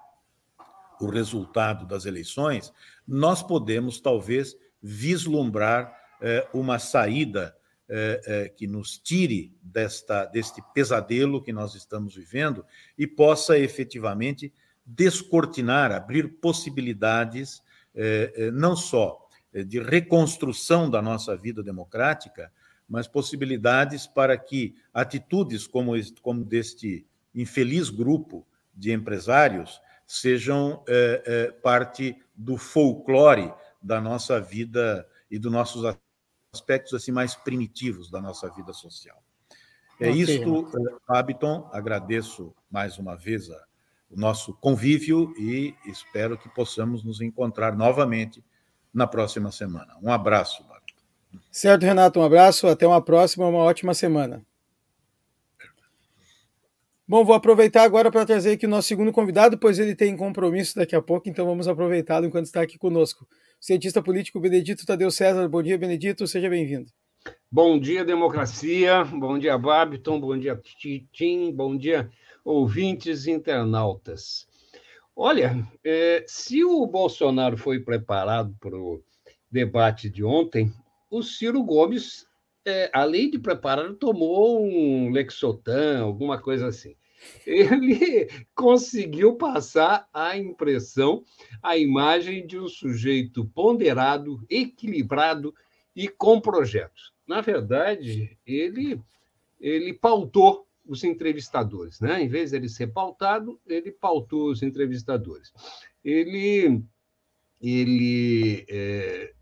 o resultado das eleições, nós podemos talvez vislumbrar é, uma saída é, é, que nos tire desta, deste pesadelo que nós estamos vivendo e possa efetivamente descortinar, abrir possibilidades eh, eh, não só eh, de reconstrução da nossa vida democrática, mas possibilidades para que atitudes como, como deste infeliz grupo de empresários sejam parte do folclore da nossa vida e dos nossos aspectos assim mais primitivos da nossa vida social. É okay. isto, Habiton, agradeço mais uma vez a o nosso convívio e espero que possamos nos encontrar novamente na próxima semana. Um abraço, Babi. Certo, Renato, um abraço, até uma próxima, uma ótima semana. Bom, vou aproveitar agora para trazer aqui o nosso segundo convidado, pois ele tem compromisso daqui a pouco, então vamos aproveitá-lo enquanto está aqui conosco. Cientista político Benedito Tadeu César. Bom dia, Benedito, seja bem-vindo. Bom dia, democracia. Bom dia, Babiton. Bom dia, Titim. Bom dia, ouvintes internautas. Olha, é, se o Bolsonaro foi preparado para o debate de ontem, o Ciro Gomes, é, além de preparado, tomou um Lexotan, alguma coisa assim. Ele [LAUGHS] conseguiu passar a impressão, a imagem de um sujeito ponderado, equilibrado e com projetos. Na verdade, ele, ele pautou os entrevistadores, né? Em vez de ele ser pautado, ele pautou os entrevistadores. Ele, ele é,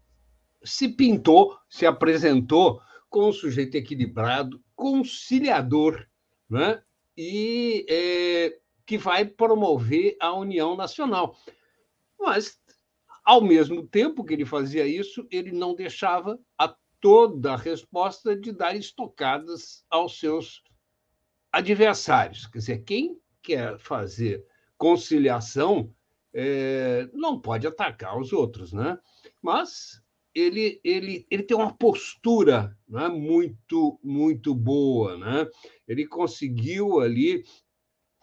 se pintou, se apresentou como um sujeito equilibrado, conciliador, né? E é, que vai promover a união nacional. Mas, ao mesmo tempo que ele fazia isso, ele não deixava a toda a resposta de dar estocadas aos seus adversários. Quer dizer, quem quer fazer conciliação é, não pode atacar os outros, né? Mas ele, ele, ele tem uma postura né, muito, muito boa, né? Ele conseguiu ali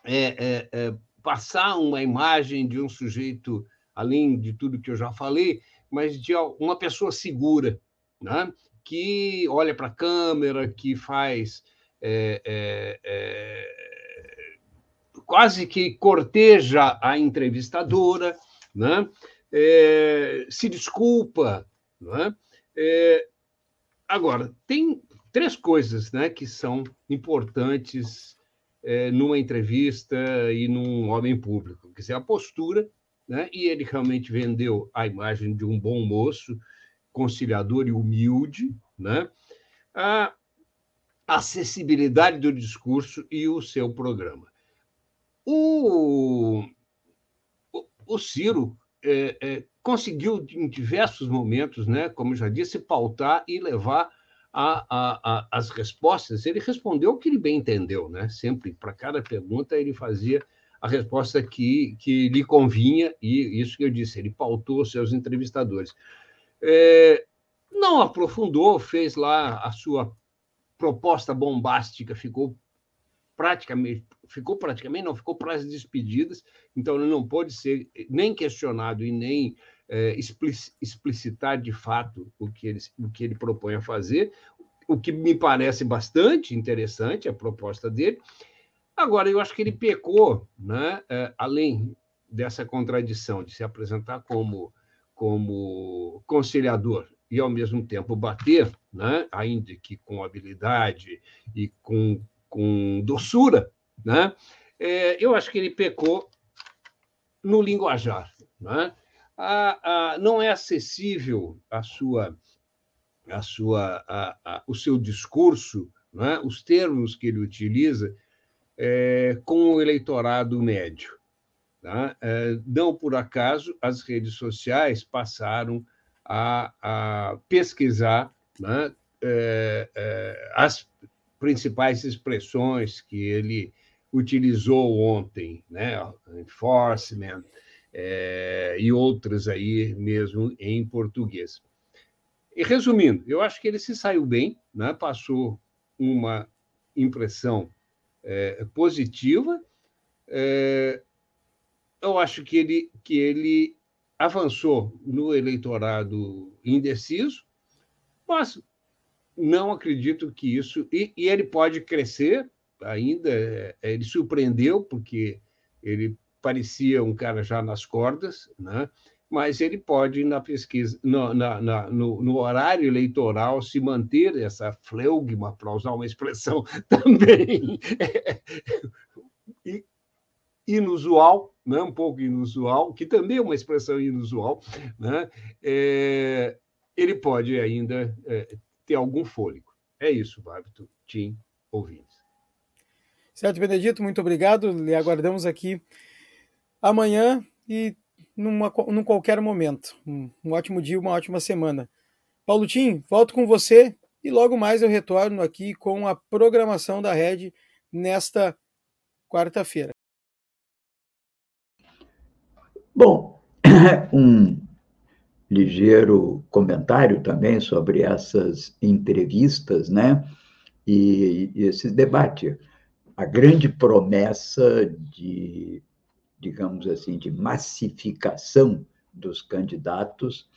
é, é, é, passar uma imagem de um sujeito, além de tudo que eu já falei, mas de uma pessoa segura, né? que olha para a câmera, que faz é, é, é, quase que corteja a entrevistadora, né? é, se desculpa. Não é? É, agora, tem três coisas né, que são importantes é, numa entrevista e num homem público, que é a postura, né, e ele realmente vendeu a imagem de um bom moço, conciliador e humilde, né, a acessibilidade do discurso e o seu programa. O, o Ciro é, é, conseguiu, em diversos momentos, né, como já disse, pautar e levar a, a, a, as respostas. Ele respondeu o que ele bem entendeu, né? Sempre, para cada pergunta, ele fazia a resposta que, que lhe convinha, e isso que eu disse, ele pautou seus entrevistadores. É, não aprofundou, fez lá a sua proposta bombástica, ficou praticamente, ficou praticamente, não, ficou para as despedidas, então ele não pode ser nem questionado e nem é, explicitar de fato o que, ele, o que ele propõe a fazer, o que me parece bastante interessante a proposta dele. Agora, eu acho que ele pecou, né, é, além dessa contradição de se apresentar como, como conciliador e, ao mesmo tempo, bater, né, ainda que com habilidade e com com doçura, né? É, eu acho que ele pecou no linguajar. Né? A, a, não é acessível a sua, a sua, a, o seu discurso, né? os termos que ele utiliza, é, com o eleitorado médio. Tá? É, não por acaso as redes sociais passaram a, a pesquisar né? é, é as principais expressões que ele utilizou ontem, né? Enforcement é, e outras aí mesmo em português. E resumindo, eu acho que ele se saiu bem, né? passou uma impressão é, positiva. É, eu acho que ele, que ele avançou no eleitorado indeciso, mas não acredito que isso. E, e, ele pode crescer ainda. É, ele surpreendeu, porque ele parecia um cara já nas cordas, né? mas ele pode, na pesquisa, no, na, na, no, no, horário eleitoral, se manter essa fleugma, para usar uma expressão [LAUGHS] também [LAUGHS] inusual, né? um pouco inusual, que também é uma expressão inusual, né? É, ele pode ainda é, ter algum fôlego. É isso, Bárbito, Tim, ouvintes. Certo, Benedito, muito obrigado. Lhe aguardamos aqui amanhã e numa, num qualquer momento. Um, um ótimo dia, uma ótima semana. Paulo Tim, volto com você e logo mais eu retorno aqui com a programação da Rede nesta quarta-feira. Bom, [COUGHS] um ligeiro comentário também sobre essas entrevistas, né? E, e esse debate. A grande promessa de, digamos assim, de massificação dos candidatos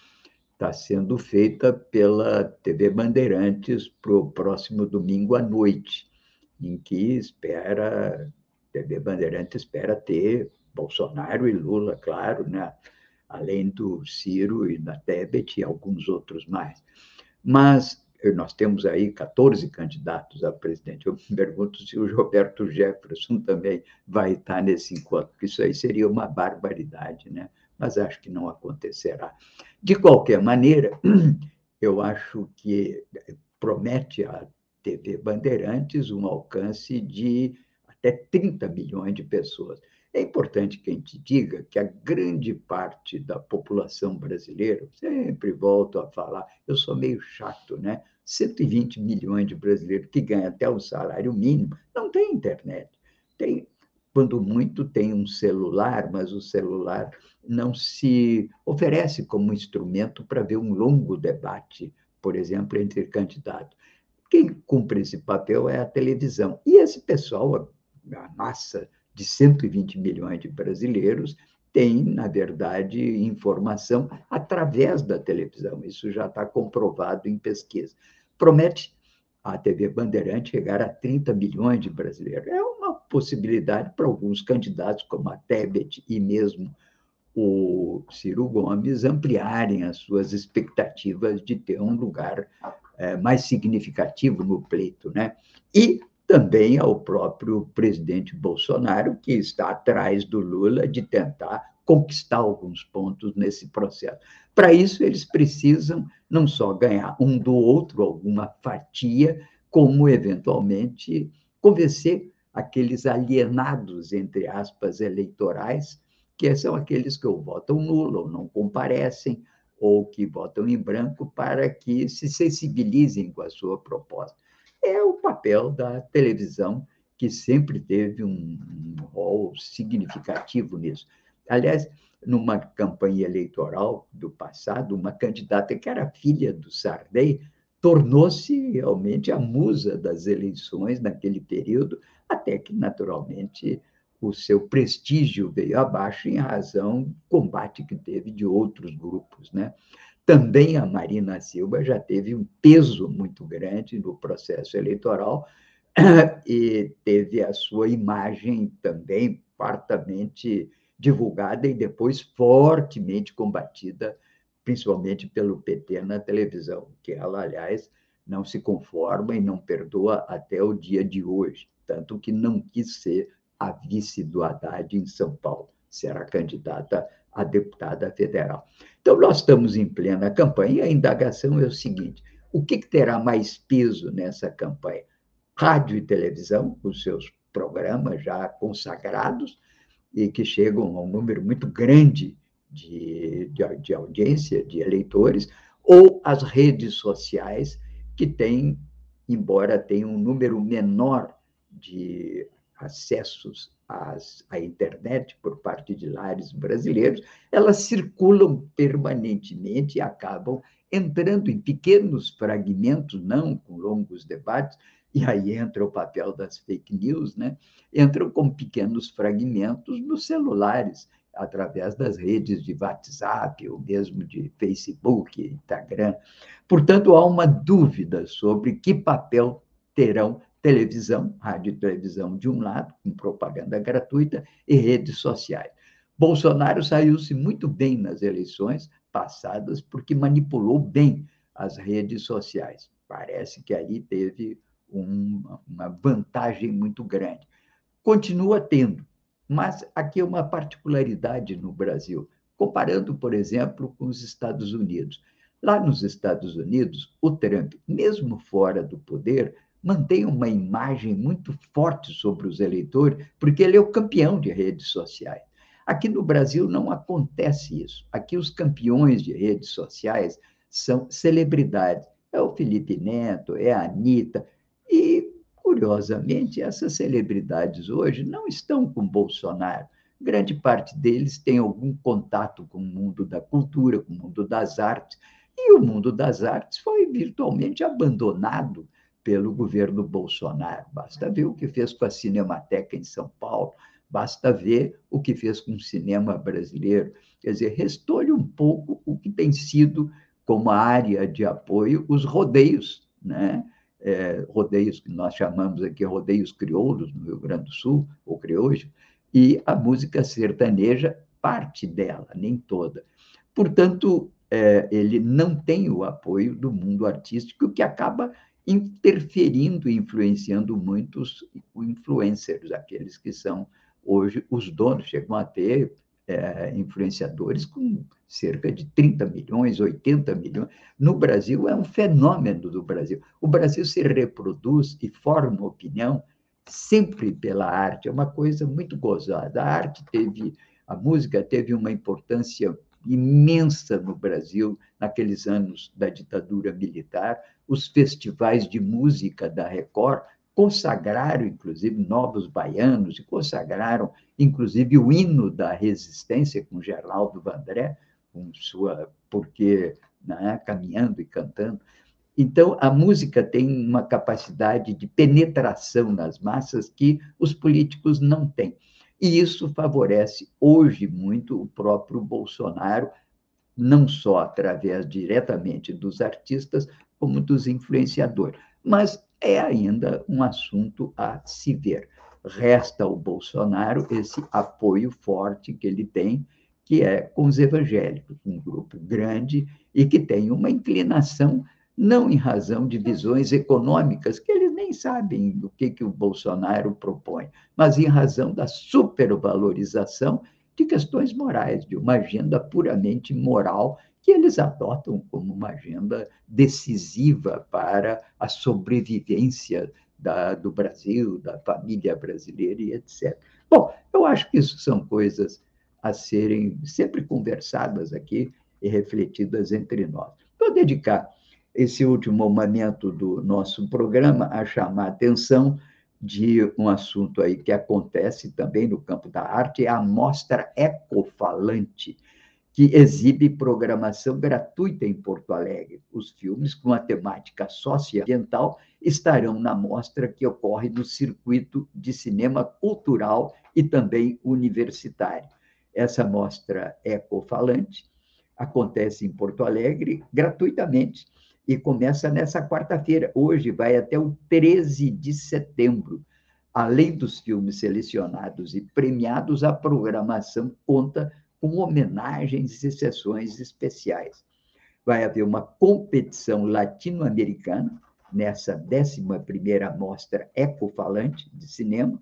está sendo feita pela TV Bandeirantes para o próximo domingo à noite, em que espera, TV Bandeirantes espera ter Bolsonaro e Lula, claro, né? além do Ciro e da Tebet e alguns outros mais. Mas nós temos aí 14 candidatos a presidente. Eu me [LAUGHS] pergunto se o Roberto Jefferson também vai estar nesse encontro, porque isso aí seria uma barbaridade, né? Mas acho que não acontecerá. De qualquer maneira, [CLEARS THROAT] eu acho que promete a TV Bandeirantes um alcance de até 30 milhões de pessoas. É importante que a gente diga que a grande parte da população brasileira, sempre volto a falar, eu sou meio chato, né? 120 milhões de brasileiros que ganham até o salário mínimo não tem internet. Tem, quando muito, tem um celular, mas o celular não se oferece como instrumento para ver um longo debate, por exemplo, entre candidatos. Quem cumpre esse papel é a televisão. E esse pessoal, a massa de 120 milhões de brasileiros tem, na verdade, informação através da televisão. Isso já está comprovado em pesquisa. Promete a TV Bandeirante chegar a 30 milhões de brasileiros. É uma possibilidade para alguns candidatos, como a Tebet e mesmo o Ciro Gomes ampliarem as suas expectativas de ter um lugar é, mais significativo no pleito, né? E também ao próprio presidente Bolsonaro, que está atrás do Lula de tentar conquistar alguns pontos nesse processo. Para isso, eles precisam não só ganhar um do outro alguma fatia, como, eventualmente, convencer aqueles alienados, entre aspas, eleitorais, que são aqueles que ou votam nulo, ou não comparecem, ou que votam em branco, para que se sensibilizem com a sua proposta. É o papel da televisão, que sempre teve um, um rol significativo nisso. Aliás, numa campanha eleitoral do passado, uma candidata que era filha do Sardei tornou-se realmente a musa das eleições naquele período, até que, naturalmente, o seu prestígio veio abaixo em razão do combate que teve de outros grupos. Né? Também a Marina Silva já teve um peso muito grande no processo eleitoral [CLEARS THROAT] e teve a sua imagem também fartamente divulgada e depois fortemente combatida, principalmente pelo PT na televisão, que ela, aliás, não se conforma e não perdoa até o dia de hoje, tanto que não quis ser a vice do Haddad em São Paulo, será candidata a deputada federal. Então, nós estamos em plena campanha e a indagação é o seguinte: o que, terá mais peso nessa campanha? Rádio e televisão, com seus programas já consagrados, e que chegam a um número muito grande de, de, de audiência, de eleitores, ou as redes sociais, que têm, embora tenham um número menor de acessos às, à internet por parte de lares brasileiros, elas circulam permanentemente e acabam entrando em pequenos fragmentos, não com longos debates, e aí entra o papel das fake news, né? entram com pequenos fragmentos nos celulares, através das redes de WhatsApp, ou mesmo de Facebook, Instagram. Portanto, há uma dúvida sobre que papel terão televisão, rádio e televisão de um lado, com propaganda gratuita, e redes sociais. Bolsonaro saiu-se muito bem nas eleições passadas porque manipulou bem as redes sociais. Parece que ali teve uma, uma vantagem muito grande. Continua tendo, mas aqui é uma particularidade no Brasil, comparando, por exemplo, com os Estados Unidos. Lá nos Estados Unidos, o Trump, mesmo fora do poder, mantém uma imagem muito forte sobre os eleitores, porque ele é o campeão de redes sociais. Aqui no Brasil não acontece isso. Aqui os campeões de redes sociais são celebridades. É o Felipe Neto, é a Anitta, e, curiosamente, essas celebridades hoje não estão com Bolsonaro. Grande parte deles tem algum contato com o mundo da cultura, com o mundo das artes, e o mundo das artes foi virtualmente abandonado pelo governo Bolsonaro. Basta ver o que fez com a Cinemateca em São Paulo, basta ver o que fez com o cinema brasileiro. Quer dizer, restou-lhe um pouco o que tem sido como área de apoio os rodeios, né? é, rodeios que nós chamamos aqui rodeios crioulos no Rio Grande do Sul, ou crioulos, e a música sertaneja, parte dela, nem toda. Portanto, é, ele não tem o apoio do mundo artístico, que acaba interferindo e influenciando muitos influencers, aqueles que são hoje os donos, chegam a ter é, influenciadores com cerca de 30 milhões, 80 milhões. No Brasil, é um fenômeno do Brasil. O Brasil se reproduz e forma opinião sempre pela arte, é uma coisa muito gozada. A arte teve, a música teve uma importância imensa no Brasil naqueles anos da ditadura militar. Os festivais de música da Record consagraram, inclusive, novos baianos, e consagraram, inclusive, o hino da resistência com Geraldo Vandré, com sua porque né, caminhando e cantando. Então, a música tem uma capacidade de penetração nas massas que os políticos não têm. E isso favorece hoje muito o próprio Bolsonaro, não só através diretamente dos artistas, como dos influenciadores. Mas é ainda um assunto a se ver. Resta ao Bolsonaro esse apoio forte que ele tem, que é com os evangélicos, um grupo grande e que tem uma inclinação não em razão de visões econômicas, que eles nem sabem do que, que o Bolsonaro propõe, mas em razão da supervalorização de questões morais, de uma agenda puramente moral que eles adotam como uma agenda decisiva para a sobrevivência da, do Brasil, da família brasileira e etc. Bom, eu acho que isso são coisas a serem sempre conversadas aqui e refletidas entre nós. Vou dedicar esse último momento do nosso programa a chamar a atenção de um assunto aí que acontece também no campo da arte, é a Mostra Ecofalante, que exibe programação gratuita em Porto Alegre. Os filmes com a temática socioambiental estarão na mostra que ocorre no circuito de cinema cultural e também universitário. Essa mostra ecofalante acontece em Porto Alegre gratuitamente e começa nessa quarta-feira. Hoje vai até o 13 de setembro. Além dos filmes selecionados e premiados, a programação conta com homenagens e sessões especiais. Vai haver uma competição latino-americana nessa 11ª Mostra Ecofalante de Cinema,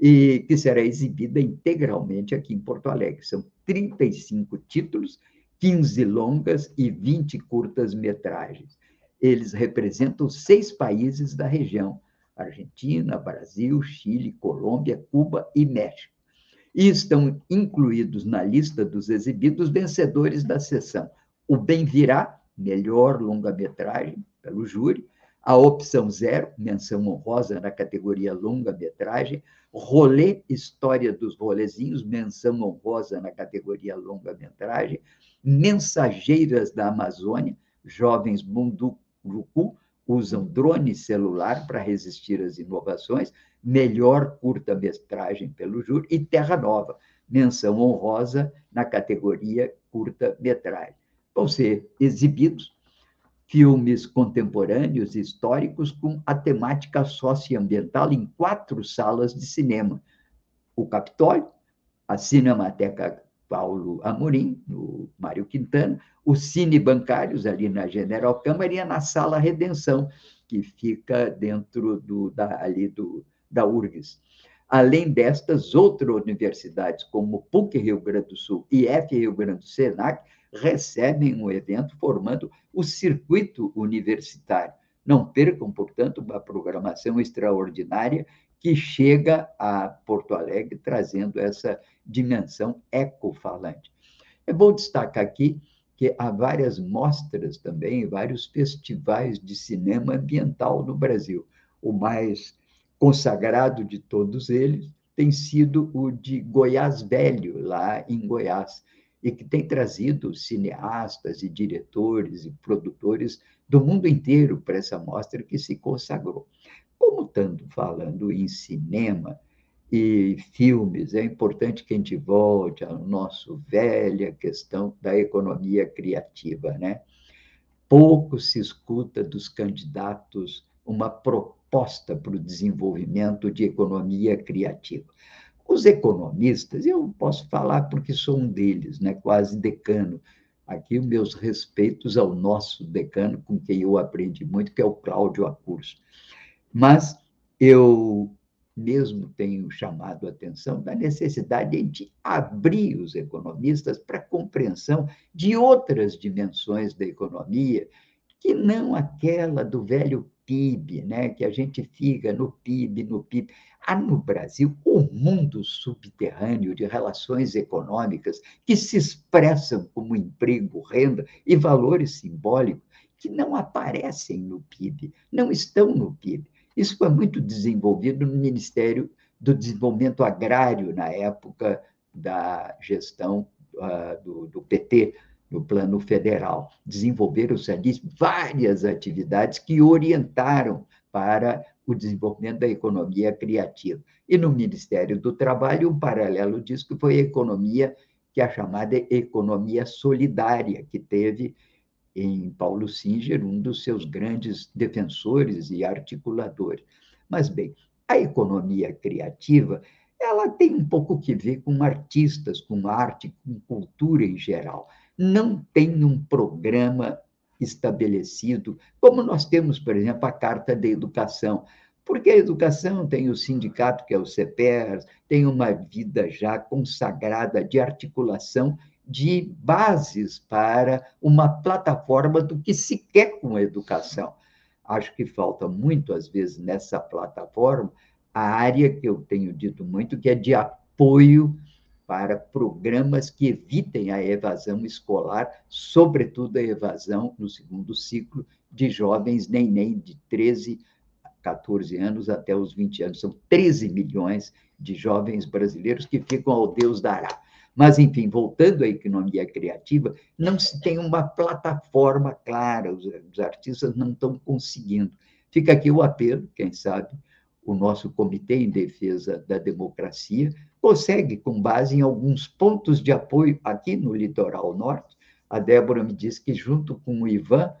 e que será exibida integralmente aqui em Porto Alegre. São 35 títulos 15 longas e 20 curtas-metragens. Eles representam seis países da região: Argentina, Brasil, Chile, Colômbia, Cuba e México. E estão incluídos na lista dos exibidos vencedores da sessão: O Bem Virá, melhor longa-metragem, pelo júri, a opção zero, menção honrosa na categoria longa-metragem, Rolê História dos Rolezinhos, menção honrosa na categoria longa-metragem, Mensageiras da Amazônia, jovens Munduruku, usam drone celular para resistir às inovações, melhor curta-metragem pelo júri, e Terra Nova, menção honrosa na categoria curta-metragem. Vão ser exibidos filmes contemporâneos históricos com a temática socioambiental em quatro salas de cinema: o Capitólio, a Cinemateca Paulo Amorim, no Mário Quintana, o Cine Bancários, ali na General Câmara, e na Sala Redenção, que fica dentro do, da, ali do, da URGS. Além destas, outras universidades, como PUC Rio Grande do Sul e F Rio Grande do Senac, recebem o evento formando o circuito universitário. Não percam, portanto, uma programação extraordinária que chega a Porto Alegre trazendo essa dimensão ecofalante. É bom destacar aqui que há várias mostras também, vários festivais de cinema ambiental no Brasil. O mais consagrado de todos eles tem sido o de Goiás Velho, lá em Goiás, e que tem trazido cineastas e diretores e produtores do mundo inteiro para essa mostra que se consagrou. Como estando falando em cinema e filmes, é importante que a gente volte à nossa velha questão da economia criativa, né? Pouco se escuta dos candidatos uma proposta para o desenvolvimento de economia criativa. Os economistas, eu posso falar porque sou um deles, né, quase decano. Aqui, meus respeitos ao nosso decano, com quem eu aprendi muito, que é o Cláudio Acurso. Mas eu mesmo tenho chamado a atenção da necessidade de abrir os economistas para a compreensão de outras dimensões da economia, que não aquela do velho PIB, né? que a gente fica no PIB, no PIB. Há no Brasil um mundo subterrâneo de relações econômicas que se expressam como emprego, renda e valores simbólicos que não aparecem no PIB, não estão no PIB. Isso foi muito desenvolvido no Ministério do Desenvolvimento Agrário, na época da gestão uh, do, do PT, no plano federal. Desenvolveram-se ali várias atividades que orientaram para o desenvolvimento da economia criativa. E no Ministério do Trabalho, um paralelo disso que foi a economia, que é a chamada economia solidária, que teve em Paulo Singer, um dos seus grandes defensores e articuladores. Mas, bem, a economia criativa ela tem um pouco que ver com artistas, com arte, com cultura em geral. Não tem um programa estabelecido, como nós temos, por exemplo, a Carta da Educação. Porque a educação tem o sindicato, que é o CEPER, tem uma vida já consagrada de articulação de bases para uma plataforma do que se quer com a educação. Acho que falta muito, às vezes, nessa plataforma, a área que eu tenho dito muito, que é de apoio para programas que evitem a evasão escolar, sobretudo a evasão no segundo ciclo de jovens nem de 13 a 14 anos até os 20 anos. São 13 milhões de jovens brasileiros que ficam ao Deus dará. Mas, enfim, voltando à economia criativa, não se tem uma plataforma clara, os, os artistas não estão conseguindo. Fica aqui o apelo, quem sabe, o nosso Comitê em Defesa da Democracia consegue, com base em alguns pontos de apoio aqui no Litoral Norte. A Débora me disse que, junto com o Ivan,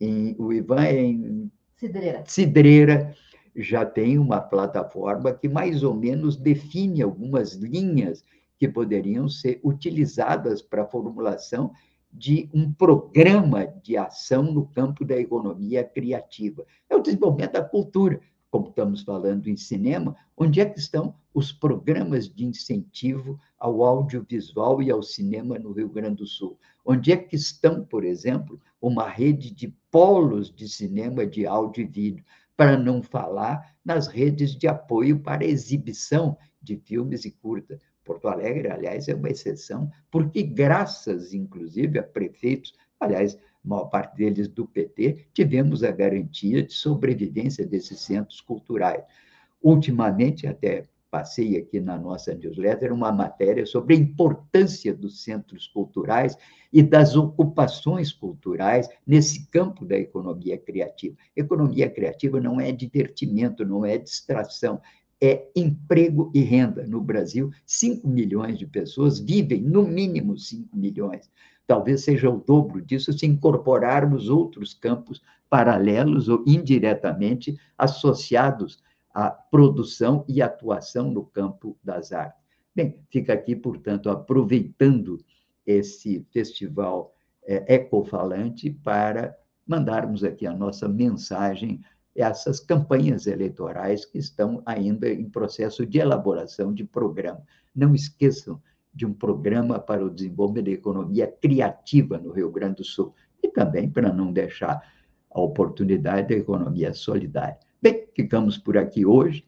em, o Ivan é em Cidreira. Cidreira, já tem uma plataforma que mais ou menos define algumas linhas que poderiam ser utilizadas para a formulação de um programa de ação no campo da economia criativa. É o desenvolvimento da cultura como estamos falando em cinema, onde é que estão os programas de incentivo ao audiovisual e ao cinema no Rio Grande do Sul? Onde é que estão, por exemplo, uma rede de polos de cinema de áudio e vídeo, para não falar nas redes de apoio para exibição de filmes e curta. Porto Alegre, aliás, é uma exceção, porque graças, inclusive, a prefeitos, aliás, maior parte deles do PT, tivemos a garantia de sobrevivência desses centros culturais. Ultimamente, até passei aqui na nossa newsletter uma matéria sobre a importância dos centros culturais e das ocupações culturais nesse campo da economia criativa. Economia criativa não é divertimento, não é distração, é emprego e renda. No Brasil, 5 milhões de pessoas vivem, no mínimo 5 milhões, talvez seja o dobro disso se incorporarmos outros campos paralelos ou indiretamente associados à produção e atuação no campo das artes. Bem, fica aqui, portanto, aproveitando esse festival é, ecofalante para mandarmos aqui a nossa mensagem essas campanhas eleitorais que estão ainda em processo de elaboração de programa. Não esqueçam de um programa para o desenvolvimento da economia criativa no Rio Grande do Sul e também para não deixar a oportunidade da economia solidária. Bem, ficamos por aqui hoje.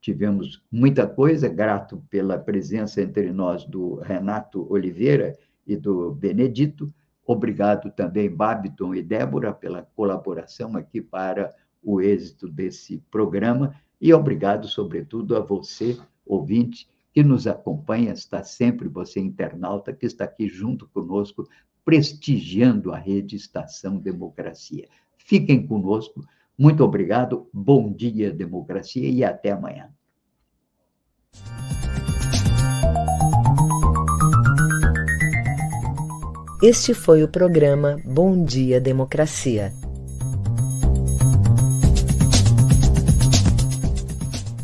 Tivemos muita coisa, grato pela presença entre nós do Renato Oliveira e do Benedito. Obrigado também, Babiton e Débora, pela colaboração aqui para o êxito desse programa. E obrigado, sobretudo, a você, ouvinte, que nos acompanha, está sempre você, internauta, que está aqui junto conosco, prestigiando a rede Estação Democracia. Fiquem conosco. Muito obrigado. Bom dia, democracia, e até amanhã. Este foi o programa Bom Dia Democracia.